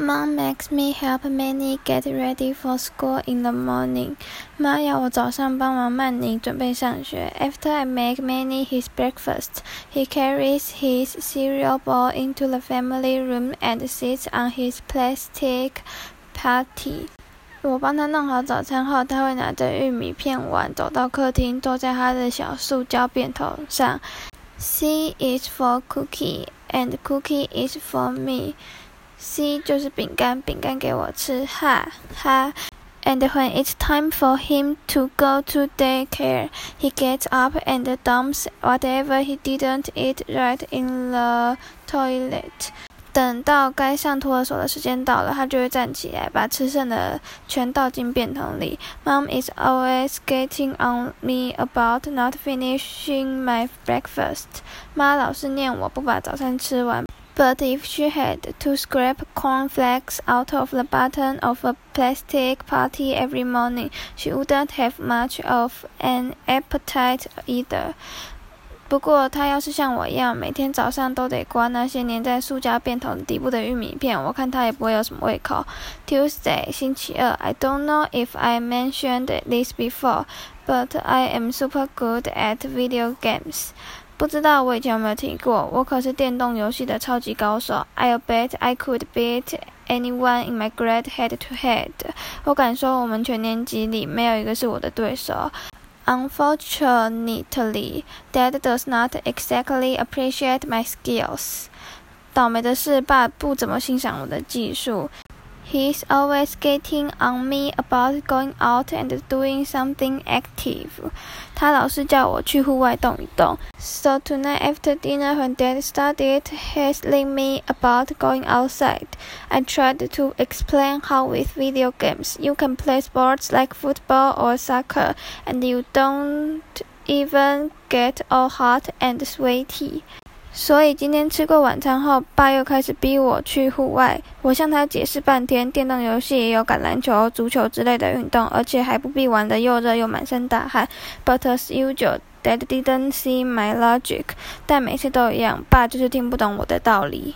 Mom makes me help Manny get ready for school in the morning. 妈要我早上帮忙曼妮准备上学。After I make Manny his breakfast, he carries his cereal bowl into the family room and sits on his plastic party. 我帮他弄好早餐后，他会拿着玉米片碗走到客厅，坐在他的小塑胶便桶上。C is for cookie, and cookie is for me. C 就是饼干，饼干给我吃，哈哈。And when it's time for him to go to daycare, he gets up and dumps whatever he didn't eat right in the toilet. 等到该上托儿所的时间到了，他就会站起来，把吃剩的全倒进便桶里。Mom is always getting on me about not finishing my breakfast. 妈老是念我不把早餐吃完。But if she had to scrape cornflakes out of the bottom of a plastic party every morning, she wouldn't have much of an appetite either. 不过，她要是像我一样，每天早上都得刮那些粘在塑胶便桶底部的玉米片，我看她也不会有什么胃口。Tuesday，星期二。I don't know if I mentioned this before, but I am super good at video games. 不知道我以前有没有提过，我可是电动游戏的超级高手。I'll bet I could beat anyone in my grade head to head。我敢说，我们全年级里没有一个是我的对手。Unfortunately, Dad does not exactly appreciate my skills。倒霉的是，爸不怎么欣赏我的技术。He's always getting on me about going out and doing something active. 他老是叫我去户外动一动。So tonight after dinner, when Dad started hassling me about going outside, I tried to explain how with video games you can play sports like football or soccer, and you don't even get all hot and sweaty. 所以今天吃过晚餐后，爸又开始逼我去户外。我向他解释半天，电动游戏也有橄榄球、足球之类的运动，而且还不必玩得又热又满身大汗。But as usual, Dad didn't see my logic。但每次都一样，爸就是听不懂我的道理。